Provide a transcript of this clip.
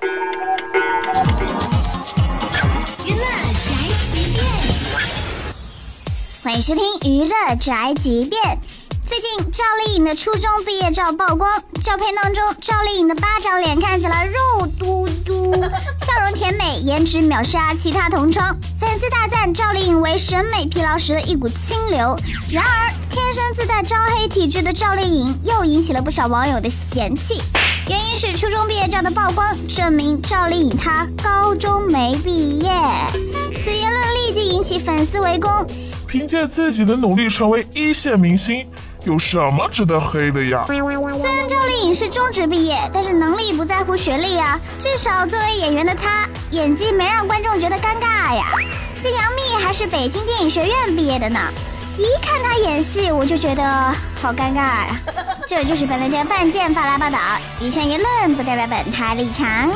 娱乐宅急便，欢迎收听《娱乐宅急便》。最近赵丽颖的初中毕业照曝光，照片当中赵丽颖的巴掌脸看起来肉嘟嘟，笑容甜美，颜值秒杀其他同窗。粉丝大赞赵丽颖为审美疲劳时的一股清流。然而，天生自带招黑体质的赵丽颖又引起了不少网友的嫌弃。原因是照的曝光，证明赵丽颖她高中没毕业。此言论立即引起粉丝围攻。凭借自己的努力成为一线明星，有什么值得黑的呀？虽然赵丽颖是中职毕业，但是能力不在乎学历啊。至少作为演员的她，演技没让观众觉得尴尬呀。这杨幂还是北京电影学院毕业的呢，一看她演戏，我就觉得好尴尬呀。这就是本台饭件发来报道，以上言论不代表本台立场。